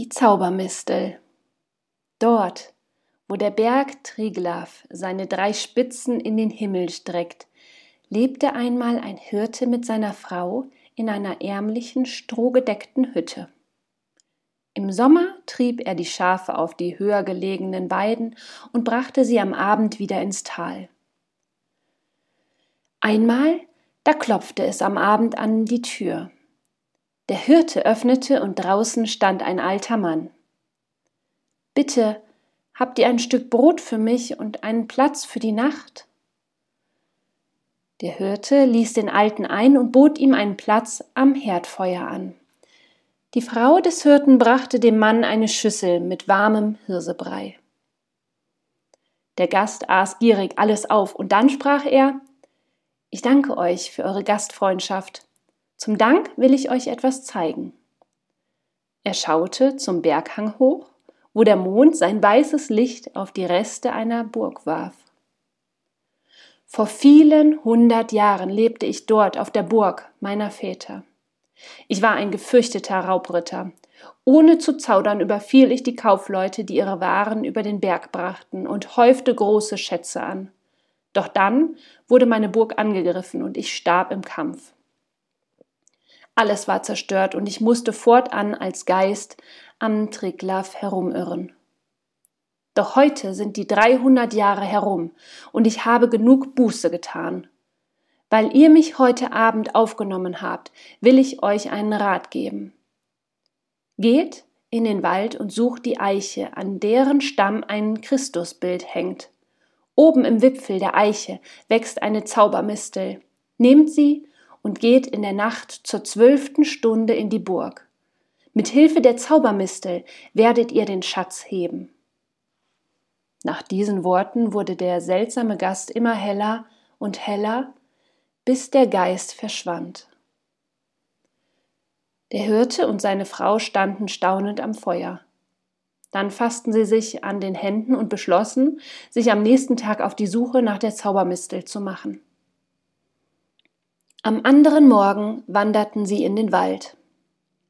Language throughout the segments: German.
Die Zaubermistel. Dort, wo der Berg Triglav seine drei Spitzen in den Himmel streckt, lebte einmal ein Hirte mit seiner Frau in einer ärmlichen, strohgedeckten Hütte. Im Sommer trieb er die Schafe auf die höher gelegenen Weiden und brachte sie am Abend wieder ins Tal. Einmal, da klopfte es am Abend an die Tür. Der Hirte öffnete und draußen stand ein alter Mann. Bitte, habt ihr ein Stück Brot für mich und einen Platz für die Nacht? Der Hirte ließ den Alten ein und bot ihm einen Platz am Herdfeuer an. Die Frau des Hirten brachte dem Mann eine Schüssel mit warmem Hirsebrei. Der Gast aß gierig alles auf, und dann sprach er Ich danke euch für eure Gastfreundschaft. Zum Dank will ich euch etwas zeigen. Er schaute zum Berghang hoch, wo der Mond sein weißes Licht auf die Reste einer Burg warf. Vor vielen hundert Jahren lebte ich dort auf der Burg meiner Väter. Ich war ein gefürchteter Raubritter. Ohne zu zaudern überfiel ich die Kaufleute, die ihre Waren über den Berg brachten, und häufte große Schätze an. Doch dann wurde meine Burg angegriffen und ich starb im Kampf. Alles war zerstört und ich musste fortan als Geist am Triglav herumirren. Doch heute sind die 300 Jahre herum und ich habe genug Buße getan. Weil ihr mich heute Abend aufgenommen habt, will ich euch einen Rat geben. Geht in den Wald und sucht die Eiche, an deren Stamm ein Christusbild hängt. Oben im Wipfel der Eiche wächst eine Zaubermistel. Nehmt sie und geht in der Nacht zur zwölften Stunde in die Burg. Mit Hilfe der Zaubermistel werdet ihr den Schatz heben. Nach diesen Worten wurde der seltsame Gast immer heller und heller, bis der Geist verschwand. Der Hirte und seine Frau standen staunend am Feuer. Dann fassten sie sich an den Händen und beschlossen, sich am nächsten Tag auf die Suche nach der Zaubermistel zu machen. Am anderen Morgen wanderten sie in den Wald.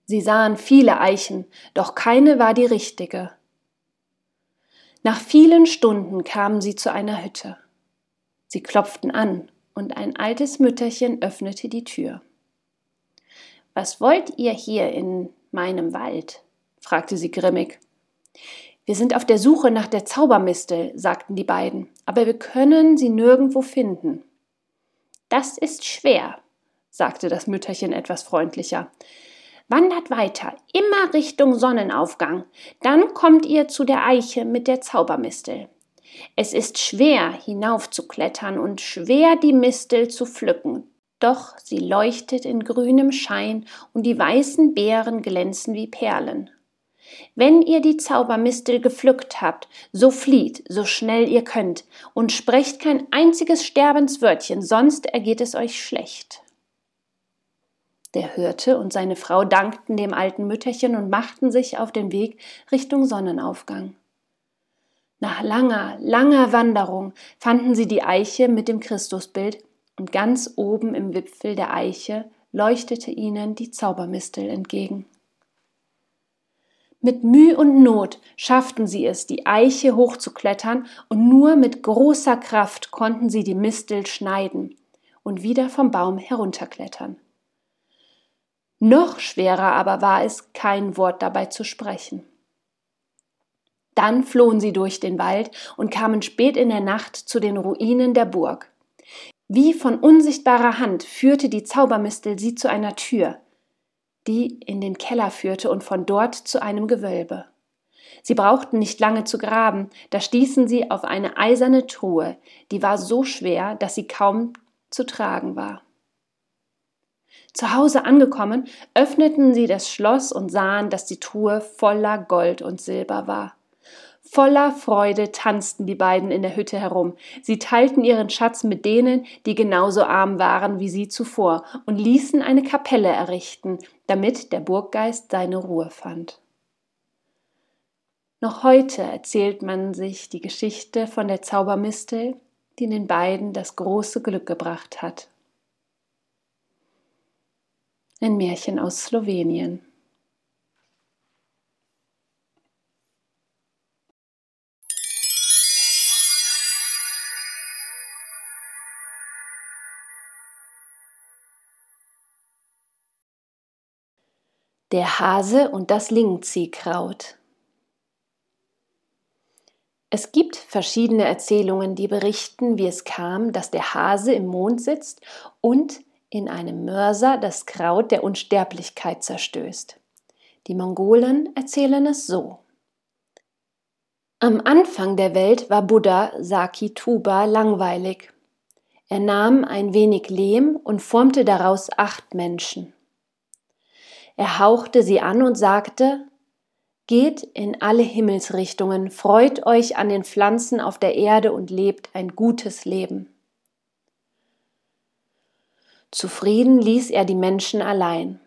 Sie sahen viele Eichen, doch keine war die richtige. Nach vielen Stunden kamen sie zu einer Hütte. Sie klopften an, und ein altes Mütterchen öffnete die Tür. Was wollt ihr hier in meinem Wald? fragte sie grimmig. Wir sind auf der Suche nach der Zaubermistel, sagten die beiden, aber wir können sie nirgendwo finden. Das ist schwer, sagte das Mütterchen etwas freundlicher. Wandert weiter, immer Richtung Sonnenaufgang, dann kommt ihr zu der Eiche mit der Zaubermistel. Es ist schwer hinaufzuklettern und schwer die Mistel zu pflücken, doch sie leuchtet in grünem Schein und die weißen Beeren glänzen wie Perlen. Wenn ihr die Zaubermistel gepflückt habt, so flieht, so schnell ihr könnt, und sprecht kein einziges Sterbenswörtchen, sonst ergeht es euch schlecht. Der Hirte und seine Frau dankten dem alten Mütterchen und machten sich auf den Weg Richtung Sonnenaufgang. Nach langer, langer Wanderung fanden sie die Eiche mit dem Christusbild, und ganz oben im Wipfel der Eiche leuchtete ihnen die Zaubermistel entgegen. Mit Mühe und Not schafften sie es, die Eiche hochzuklettern, und nur mit großer Kraft konnten sie die Mistel schneiden und wieder vom Baum herunterklettern. Noch schwerer aber war es, kein Wort dabei zu sprechen. Dann flohen sie durch den Wald und kamen spät in der Nacht zu den Ruinen der Burg. Wie von unsichtbarer Hand führte die Zaubermistel sie zu einer Tür, die in den Keller führte und von dort zu einem Gewölbe. Sie brauchten nicht lange zu graben, da stießen sie auf eine eiserne Truhe, die war so schwer, dass sie kaum zu tragen war. Zu Hause angekommen, öffneten sie das Schloss und sahen, dass die Truhe voller Gold und Silber war. Voller Freude tanzten die beiden in der Hütte herum. Sie teilten ihren Schatz mit denen, die genauso arm waren wie sie zuvor, und ließen eine Kapelle errichten, damit der Burggeist seine Ruhe fand. Noch heute erzählt man sich die Geschichte von der Zaubermistel, die den beiden das große Glück gebracht hat. Ein Märchen aus Slowenien. Der Hase und das Lingziehkraut. Es gibt verschiedene Erzählungen, die berichten, wie es kam, dass der Hase im Mond sitzt und in einem Mörser das Kraut der Unsterblichkeit zerstößt. Die Mongolen erzählen es so. Am Anfang der Welt war Buddha Saki Tuba langweilig. Er nahm ein wenig Lehm und formte daraus acht Menschen. Er hauchte sie an und sagte, Geht in alle Himmelsrichtungen, freut euch an den Pflanzen auf der Erde und lebt ein gutes Leben. Zufrieden ließ er die Menschen allein.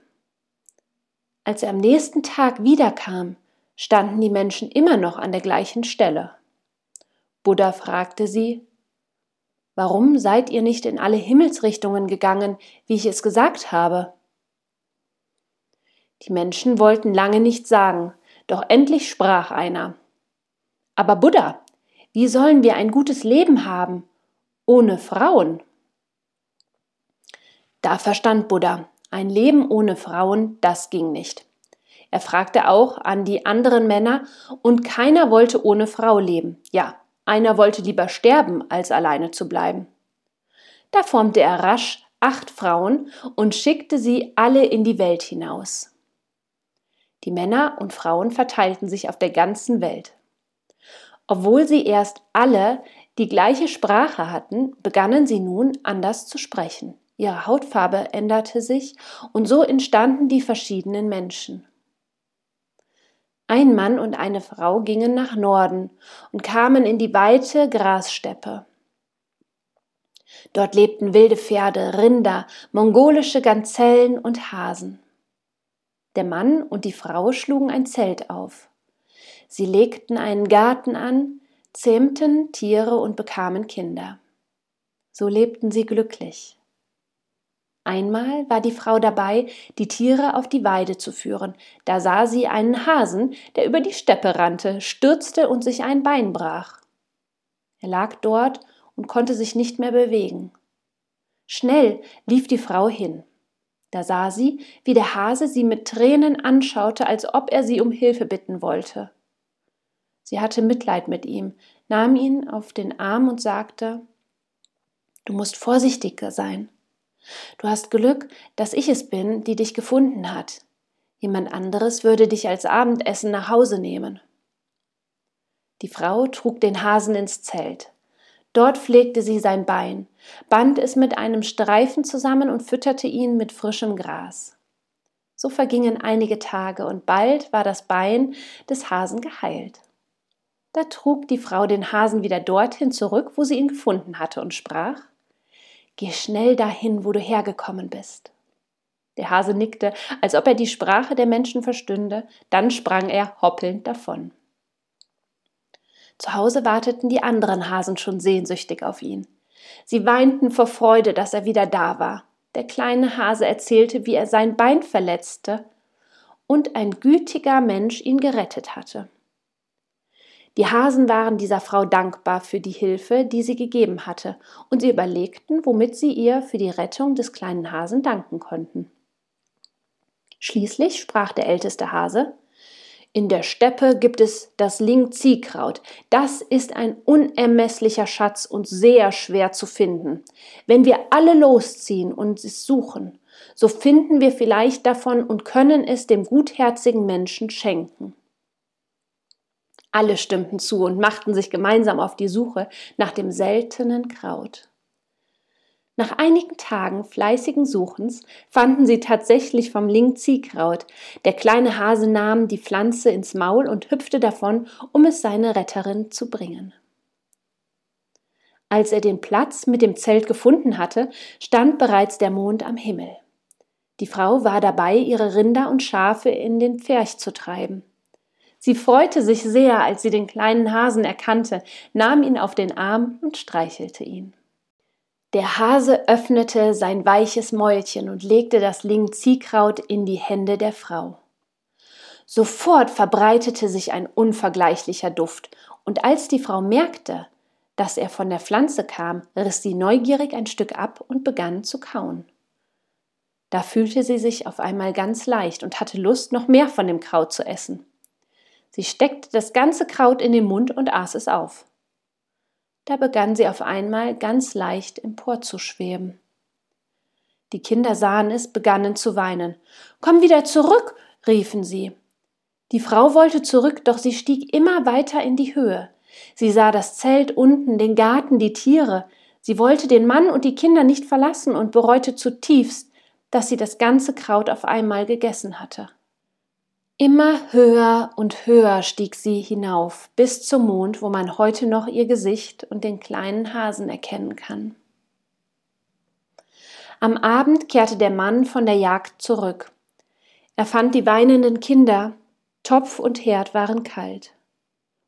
Als er am nächsten Tag wiederkam, standen die Menschen immer noch an der gleichen Stelle. Buddha fragte sie, Warum seid ihr nicht in alle Himmelsrichtungen gegangen, wie ich es gesagt habe? Die Menschen wollten lange nichts sagen, doch endlich sprach einer. Aber Buddha, wie sollen wir ein gutes Leben haben ohne Frauen? Da verstand Buddha, ein Leben ohne Frauen, das ging nicht. Er fragte auch an die anderen Männer, und keiner wollte ohne Frau leben. Ja, einer wollte lieber sterben, als alleine zu bleiben. Da formte er rasch acht Frauen und schickte sie alle in die Welt hinaus. Die Männer und Frauen verteilten sich auf der ganzen Welt. Obwohl sie erst alle die gleiche Sprache hatten, begannen sie nun anders zu sprechen. Ihre Hautfarbe änderte sich und so entstanden die verschiedenen Menschen. Ein Mann und eine Frau gingen nach Norden und kamen in die weite Grassteppe. Dort lebten wilde Pferde, Rinder, mongolische Gazellen und Hasen. Der Mann und die Frau schlugen ein Zelt auf. Sie legten einen Garten an, zähmten Tiere und bekamen Kinder. So lebten sie glücklich. Einmal war die Frau dabei, die Tiere auf die Weide zu führen. Da sah sie einen Hasen, der über die Steppe rannte, stürzte und sich ein Bein brach. Er lag dort und konnte sich nicht mehr bewegen. Schnell lief die Frau hin. Da sah sie, wie der Hase sie mit Tränen anschaute, als ob er sie um Hilfe bitten wollte. Sie hatte Mitleid mit ihm, nahm ihn auf den Arm und sagte Du musst vorsichtiger sein. Du hast Glück, dass ich es bin, die dich gefunden hat. Jemand anderes würde dich als Abendessen nach Hause nehmen. Die Frau trug den Hasen ins Zelt. Dort pflegte sie sein Bein, band es mit einem Streifen zusammen und fütterte ihn mit frischem Gras. So vergingen einige Tage und bald war das Bein des Hasen geheilt. Da trug die Frau den Hasen wieder dorthin zurück, wo sie ihn gefunden hatte, und sprach Geh schnell dahin, wo du hergekommen bist. Der Hase nickte, als ob er die Sprache der Menschen verstünde, dann sprang er hoppelnd davon. Zu Hause warteten die anderen Hasen schon sehnsüchtig auf ihn. Sie weinten vor Freude, dass er wieder da war. Der kleine Hase erzählte, wie er sein Bein verletzte und ein gütiger Mensch ihn gerettet hatte. Die Hasen waren dieser Frau dankbar für die Hilfe, die sie gegeben hatte, und sie überlegten, womit sie ihr für die Rettung des kleinen Hasen danken konnten. Schließlich sprach der älteste Hase in der Steppe gibt es das Lingziehkraut. Das ist ein unermesslicher Schatz und sehr schwer zu finden. Wenn wir alle losziehen und es suchen, so finden wir vielleicht davon und können es dem gutherzigen Menschen schenken. Alle stimmten zu und machten sich gemeinsam auf die Suche nach dem seltenen Kraut. Nach einigen Tagen fleißigen Suchens fanden sie tatsächlich vom Lingziehkraut. Der kleine Hase nahm die Pflanze ins Maul und hüpfte davon, um es seiner Retterin zu bringen. Als er den Platz mit dem Zelt gefunden hatte, stand bereits der Mond am Himmel. Die Frau war dabei, ihre Rinder und Schafe in den Pferch zu treiben. Sie freute sich sehr, als sie den kleinen Hasen erkannte, nahm ihn auf den Arm und streichelte ihn. Der Hase öffnete sein weiches Mäulchen und legte das Lingziehkraut in die Hände der Frau. Sofort verbreitete sich ein unvergleichlicher Duft, und als die Frau merkte, dass er von der Pflanze kam, riss sie neugierig ein Stück ab und begann zu kauen. Da fühlte sie sich auf einmal ganz leicht und hatte Lust, noch mehr von dem Kraut zu essen. Sie steckte das ganze Kraut in den Mund und aß es auf. Da begann sie auf einmal ganz leicht emporzuschweben. Die Kinder sahen es, begannen zu weinen. Komm wieder zurück, riefen sie. Die Frau wollte zurück, doch sie stieg immer weiter in die Höhe. Sie sah das Zelt unten, den Garten, die Tiere. Sie wollte den Mann und die Kinder nicht verlassen und bereute zutiefst, dass sie das ganze Kraut auf einmal gegessen hatte. Immer höher und höher stieg sie hinauf, bis zum Mond, wo man heute noch ihr Gesicht und den kleinen Hasen erkennen kann. Am Abend kehrte der Mann von der Jagd zurück. Er fand die weinenden Kinder, Topf und Herd waren kalt.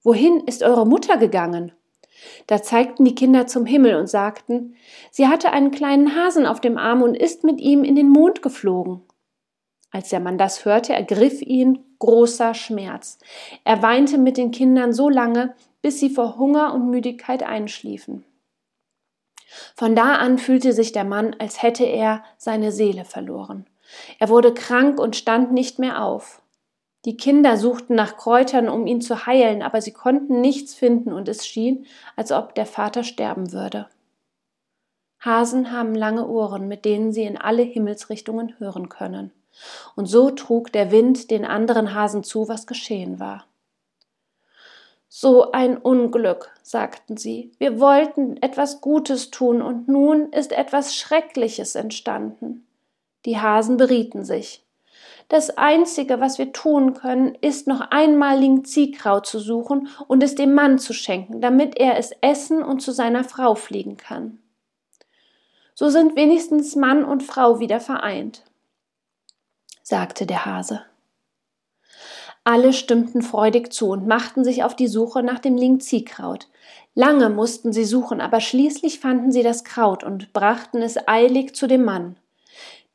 Wohin ist eure Mutter gegangen? Da zeigten die Kinder zum Himmel und sagten, sie hatte einen kleinen Hasen auf dem Arm und ist mit ihm in den Mond geflogen. Als der Mann das hörte, ergriff ihn großer Schmerz. Er weinte mit den Kindern so lange, bis sie vor Hunger und Müdigkeit einschliefen. Von da an fühlte sich der Mann, als hätte er seine Seele verloren. Er wurde krank und stand nicht mehr auf. Die Kinder suchten nach Kräutern, um ihn zu heilen, aber sie konnten nichts finden und es schien, als ob der Vater sterben würde. Hasen haben lange Ohren, mit denen sie in alle Himmelsrichtungen hören können und so trug der Wind den anderen Hasen zu, was geschehen war. So ein Unglück, sagten sie, wir wollten etwas Gutes tun, und nun ist etwas Schreckliches entstanden. Die Hasen berieten sich. Das Einzige, was wir tun können, ist noch einmal Lingziehkraut zu suchen und es dem Mann zu schenken, damit er es essen und zu seiner Frau fliegen kann. So sind wenigstens Mann und Frau wieder vereint sagte der Hase. Alle stimmten freudig zu und machten sich auf die Suche nach dem Lingziehkraut. Lange mussten sie suchen, aber schließlich fanden sie das Kraut und brachten es eilig zu dem Mann.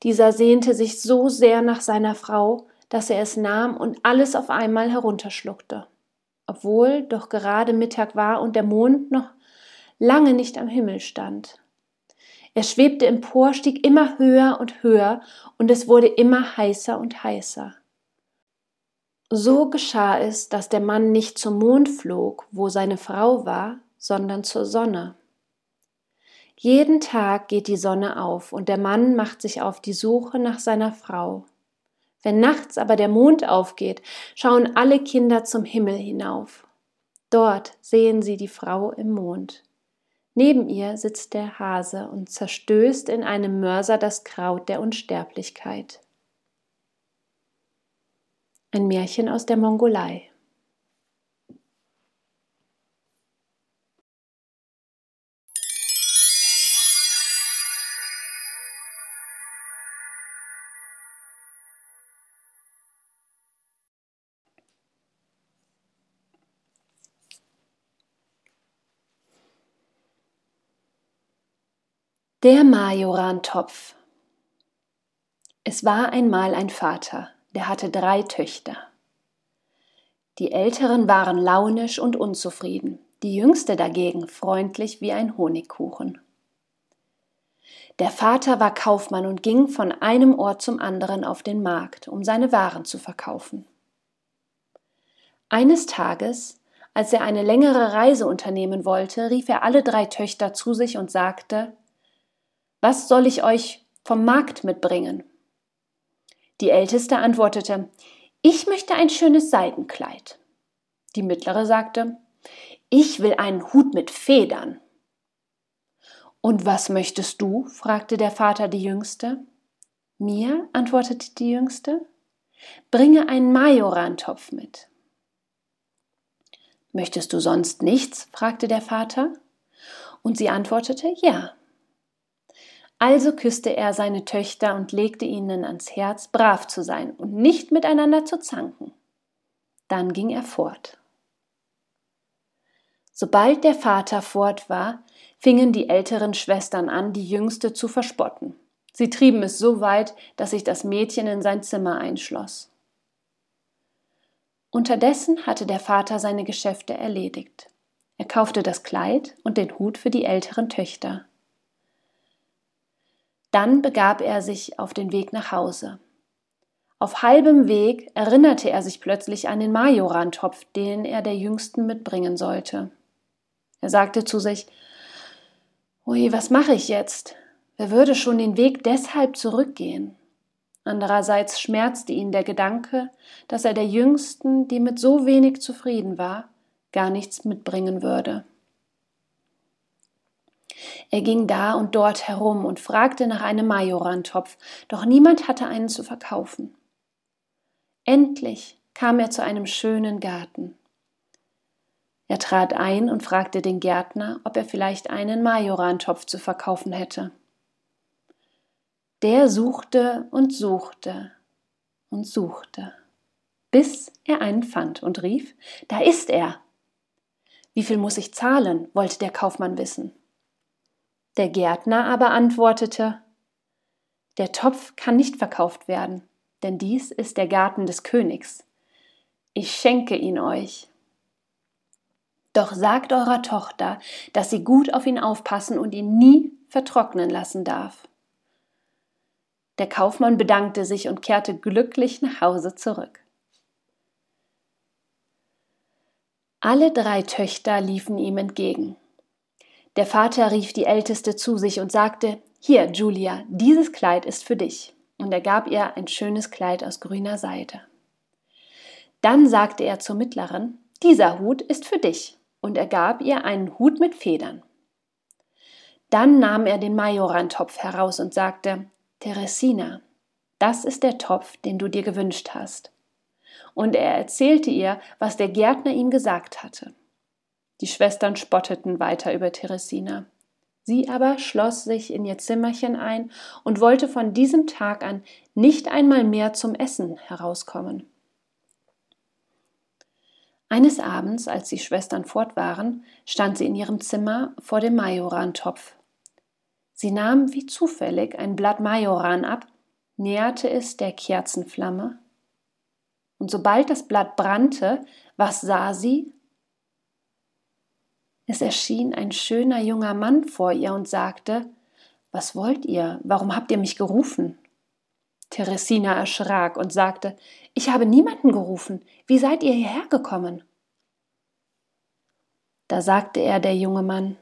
Dieser sehnte sich so sehr nach seiner Frau, dass er es nahm und alles auf einmal herunterschluckte. Obwohl doch gerade Mittag war und der Mond noch lange nicht am Himmel stand. Er schwebte empor, stieg immer höher und höher, und es wurde immer heißer und heißer. So geschah es, dass der Mann nicht zum Mond flog, wo seine Frau war, sondern zur Sonne. Jeden Tag geht die Sonne auf, und der Mann macht sich auf die Suche nach seiner Frau. Wenn nachts aber der Mond aufgeht, schauen alle Kinder zum Himmel hinauf. Dort sehen sie die Frau im Mond. Neben ihr sitzt der Hase und zerstößt in einem Mörser das Kraut der Unsterblichkeit. Ein Märchen aus der Mongolei. Der Majorantopf. Es war einmal ein Vater, der hatte drei Töchter. Die älteren waren launisch und unzufrieden, die jüngste dagegen freundlich wie ein Honigkuchen. Der Vater war Kaufmann und ging von einem Ort zum anderen auf den Markt, um seine Waren zu verkaufen. Eines Tages, als er eine längere Reise unternehmen wollte, rief er alle drei Töchter zu sich und sagte was soll ich euch vom Markt mitbringen? Die Älteste antwortete, ich möchte ein schönes Seidenkleid. Die Mittlere sagte, ich will einen Hut mit Federn. Und was möchtest du? fragte der Vater die Jüngste. Mir, antwortete die Jüngste, bringe einen Majorantopf mit. Möchtest du sonst nichts? fragte der Vater. Und sie antwortete, ja. Also küsste er seine Töchter und legte ihnen ans Herz, brav zu sein und nicht miteinander zu zanken. Dann ging er fort. Sobald der Vater fort war, fingen die älteren Schwestern an, die jüngste zu verspotten. Sie trieben es so weit, dass sich das Mädchen in sein Zimmer einschloss. Unterdessen hatte der Vater seine Geschäfte erledigt. Er kaufte das Kleid und den Hut für die älteren Töchter. Dann begab er sich auf den Weg nach Hause. Auf halbem Weg erinnerte er sich plötzlich an den Majorantopf, den er der Jüngsten mitbringen sollte. Er sagte zu sich, Ui, was mache ich jetzt? Wer würde schon den Weg deshalb zurückgehen? Andererseits schmerzte ihn der Gedanke, dass er der Jüngsten, die mit so wenig zufrieden war, gar nichts mitbringen würde. Er ging da und dort herum und fragte nach einem Majorantopf, doch niemand hatte einen zu verkaufen. Endlich kam er zu einem schönen Garten. Er trat ein und fragte den Gärtner, ob er vielleicht einen Majorantopf zu verkaufen hätte. Der suchte und suchte und suchte, bis er einen fand und rief, da ist er. Wie viel muss ich zahlen? wollte der Kaufmann wissen. Der Gärtner aber antwortete, der Topf kann nicht verkauft werden, denn dies ist der Garten des Königs. Ich schenke ihn euch. Doch sagt eurer Tochter, dass sie gut auf ihn aufpassen und ihn nie vertrocknen lassen darf. Der Kaufmann bedankte sich und kehrte glücklich nach Hause zurück. Alle drei Töchter liefen ihm entgegen. Der Vater rief die Älteste zu sich und sagte, Hier, Julia, dieses Kleid ist für dich. Und er gab ihr ein schönes Kleid aus grüner Seide. Dann sagte er zur Mittleren, Dieser Hut ist für dich. Und er gab ihr einen Hut mit Federn. Dann nahm er den Majorantopf heraus und sagte, Teresina, das ist der Topf, den du dir gewünscht hast. Und er erzählte ihr, was der Gärtner ihm gesagt hatte. Die Schwestern spotteten weiter über Teresina. Sie aber schloss sich in ihr Zimmerchen ein und wollte von diesem Tag an nicht einmal mehr zum Essen herauskommen. Eines Abends, als die Schwestern fort waren, stand sie in ihrem Zimmer vor dem Majorantopf Sie nahm wie zufällig ein Blatt Majoran ab, näherte es der Kerzenflamme, und sobald das Blatt brannte, was sah sie? Es erschien ein schöner junger Mann vor ihr und sagte, Was wollt ihr? Warum habt ihr mich gerufen? Teresina erschrak und sagte, Ich habe niemanden gerufen. Wie seid ihr hierher gekommen? Da sagte er der junge Mann,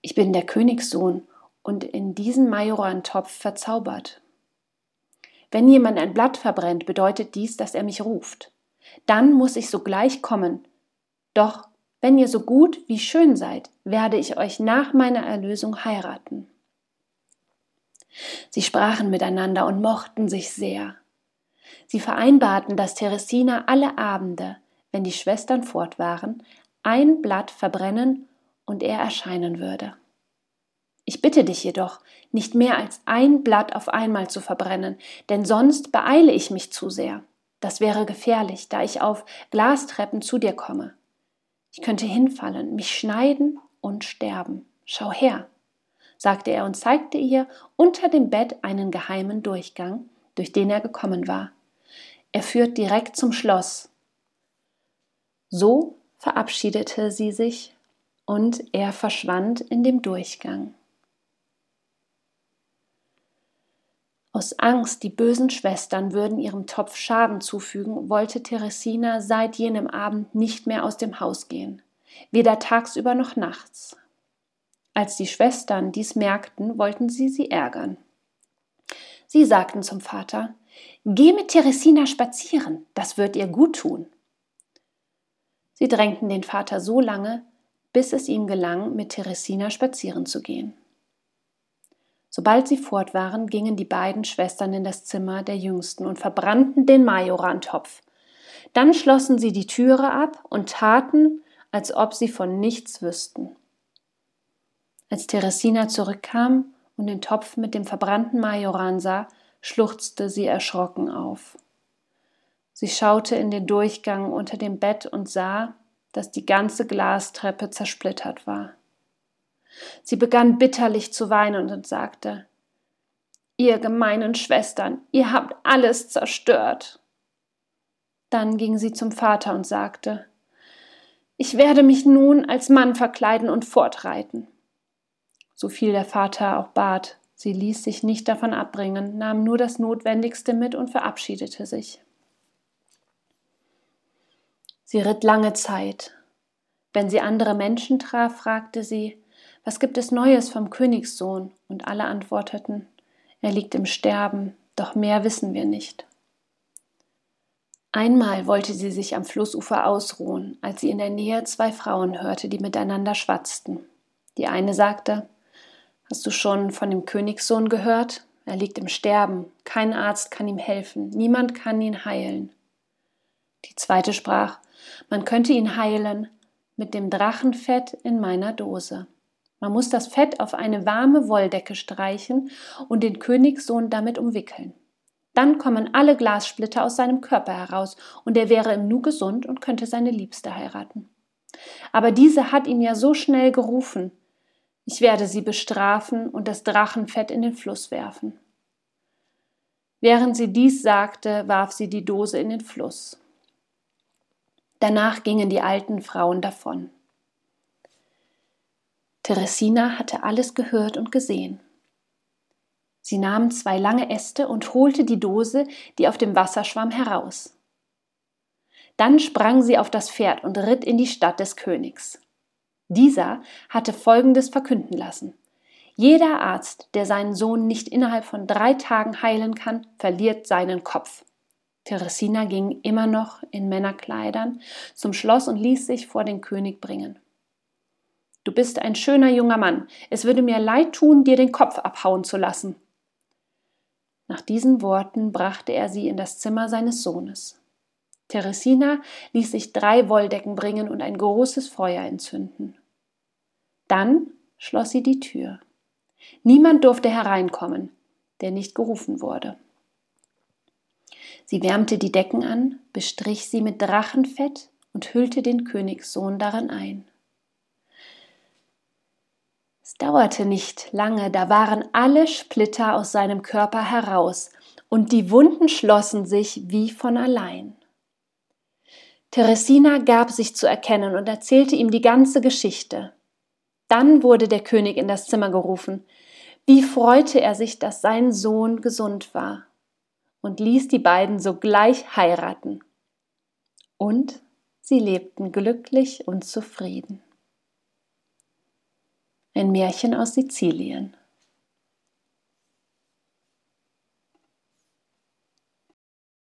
ich bin der Königssohn und in diesen Majorantopf verzaubert. Wenn jemand ein Blatt verbrennt, bedeutet dies, dass er mich ruft. Dann muss ich sogleich kommen. Doch wenn ihr so gut wie schön seid, werde ich euch nach meiner Erlösung heiraten. Sie sprachen miteinander und mochten sich sehr. Sie vereinbarten, dass Teresina alle Abende, wenn die Schwestern fort waren, ein Blatt verbrennen und er erscheinen würde. Ich bitte dich jedoch, nicht mehr als ein Blatt auf einmal zu verbrennen, denn sonst beeile ich mich zu sehr. Das wäre gefährlich, da ich auf Glastreppen zu dir komme. Ich könnte hinfallen, mich schneiden und sterben. Schau her, sagte er und zeigte ihr unter dem Bett einen geheimen Durchgang, durch den er gekommen war. Er führt direkt zum Schloss. So verabschiedete sie sich und er verschwand in dem Durchgang. Aus Angst, die bösen Schwestern würden ihrem Topf Schaden zufügen, wollte Teresina seit jenem Abend nicht mehr aus dem Haus gehen, weder tagsüber noch nachts. Als die Schwestern dies merkten, wollten sie sie ärgern. Sie sagten zum Vater, Geh mit Teresina spazieren, das wird ihr gut tun. Sie drängten den Vater so lange, bis es ihm gelang, mit Teresina spazieren zu gehen. Sobald sie fort waren, gingen die beiden Schwestern in das Zimmer der Jüngsten und verbrannten den Majorantopf. Dann schlossen sie die Türe ab und taten, als ob sie von nichts wüssten. Als Teresina zurückkam und den Topf mit dem verbrannten Majoran sah, schluchzte sie erschrocken auf. Sie schaute in den Durchgang unter dem Bett und sah, dass die ganze Glastreppe zersplittert war. Sie begann bitterlich zu weinen und sagte Ihr gemeinen Schwestern, ihr habt alles zerstört. Dann ging sie zum Vater und sagte Ich werde mich nun als Mann verkleiden und fortreiten. So viel der Vater auch bat, Sie ließ sich nicht davon abbringen, nahm nur das Notwendigste mit und verabschiedete sich. Sie ritt lange Zeit. Wenn sie andere Menschen traf, fragte sie, was gibt es Neues vom Königssohn? Und alle antworteten, er liegt im Sterben, doch mehr wissen wir nicht. Einmal wollte sie sich am Flussufer ausruhen, als sie in der Nähe zwei Frauen hörte, die miteinander schwatzten. Die eine sagte, Hast du schon von dem Königssohn gehört? Er liegt im Sterben, kein Arzt kann ihm helfen, niemand kann ihn heilen. Die zweite sprach, man könnte ihn heilen mit dem Drachenfett in meiner Dose. Man muss das Fett auf eine warme Wolldecke streichen und den Königssohn damit umwickeln. Dann kommen alle Glassplitter aus seinem Körper heraus und er wäre im Nu gesund und könnte seine Liebste heiraten. Aber diese hat ihn ja so schnell gerufen, ich werde sie bestrafen und das Drachenfett in den Fluss werfen. Während sie dies sagte, warf sie die Dose in den Fluss. Danach gingen die alten Frauen davon. Teresina hatte alles gehört und gesehen. Sie nahm zwei lange Äste und holte die Dose, die auf dem Wasser schwamm, heraus. Dann sprang sie auf das Pferd und ritt in die Stadt des Königs. Dieser hatte Folgendes verkünden lassen. Jeder Arzt, der seinen Sohn nicht innerhalb von drei Tagen heilen kann, verliert seinen Kopf. Teresina ging immer noch in Männerkleidern zum Schloss und ließ sich vor den König bringen. Du bist ein schöner junger Mann. Es würde mir leid tun, dir den Kopf abhauen zu lassen. Nach diesen Worten brachte er sie in das Zimmer seines Sohnes. Teresina ließ sich drei Wolldecken bringen und ein großes Feuer entzünden. Dann schloss sie die Tür. Niemand durfte hereinkommen, der nicht gerufen wurde. Sie wärmte die Decken an, bestrich sie mit Drachenfett und hüllte den Königssohn darin ein. Es dauerte nicht lange, da waren alle Splitter aus seinem Körper heraus, und die Wunden schlossen sich wie von allein. Teresina gab sich zu erkennen und erzählte ihm die ganze Geschichte. Dann wurde der König in das Zimmer gerufen. Wie freute er sich, dass sein Sohn gesund war und ließ die beiden sogleich heiraten. Und sie lebten glücklich und zufrieden. Ein Märchen aus Sizilien.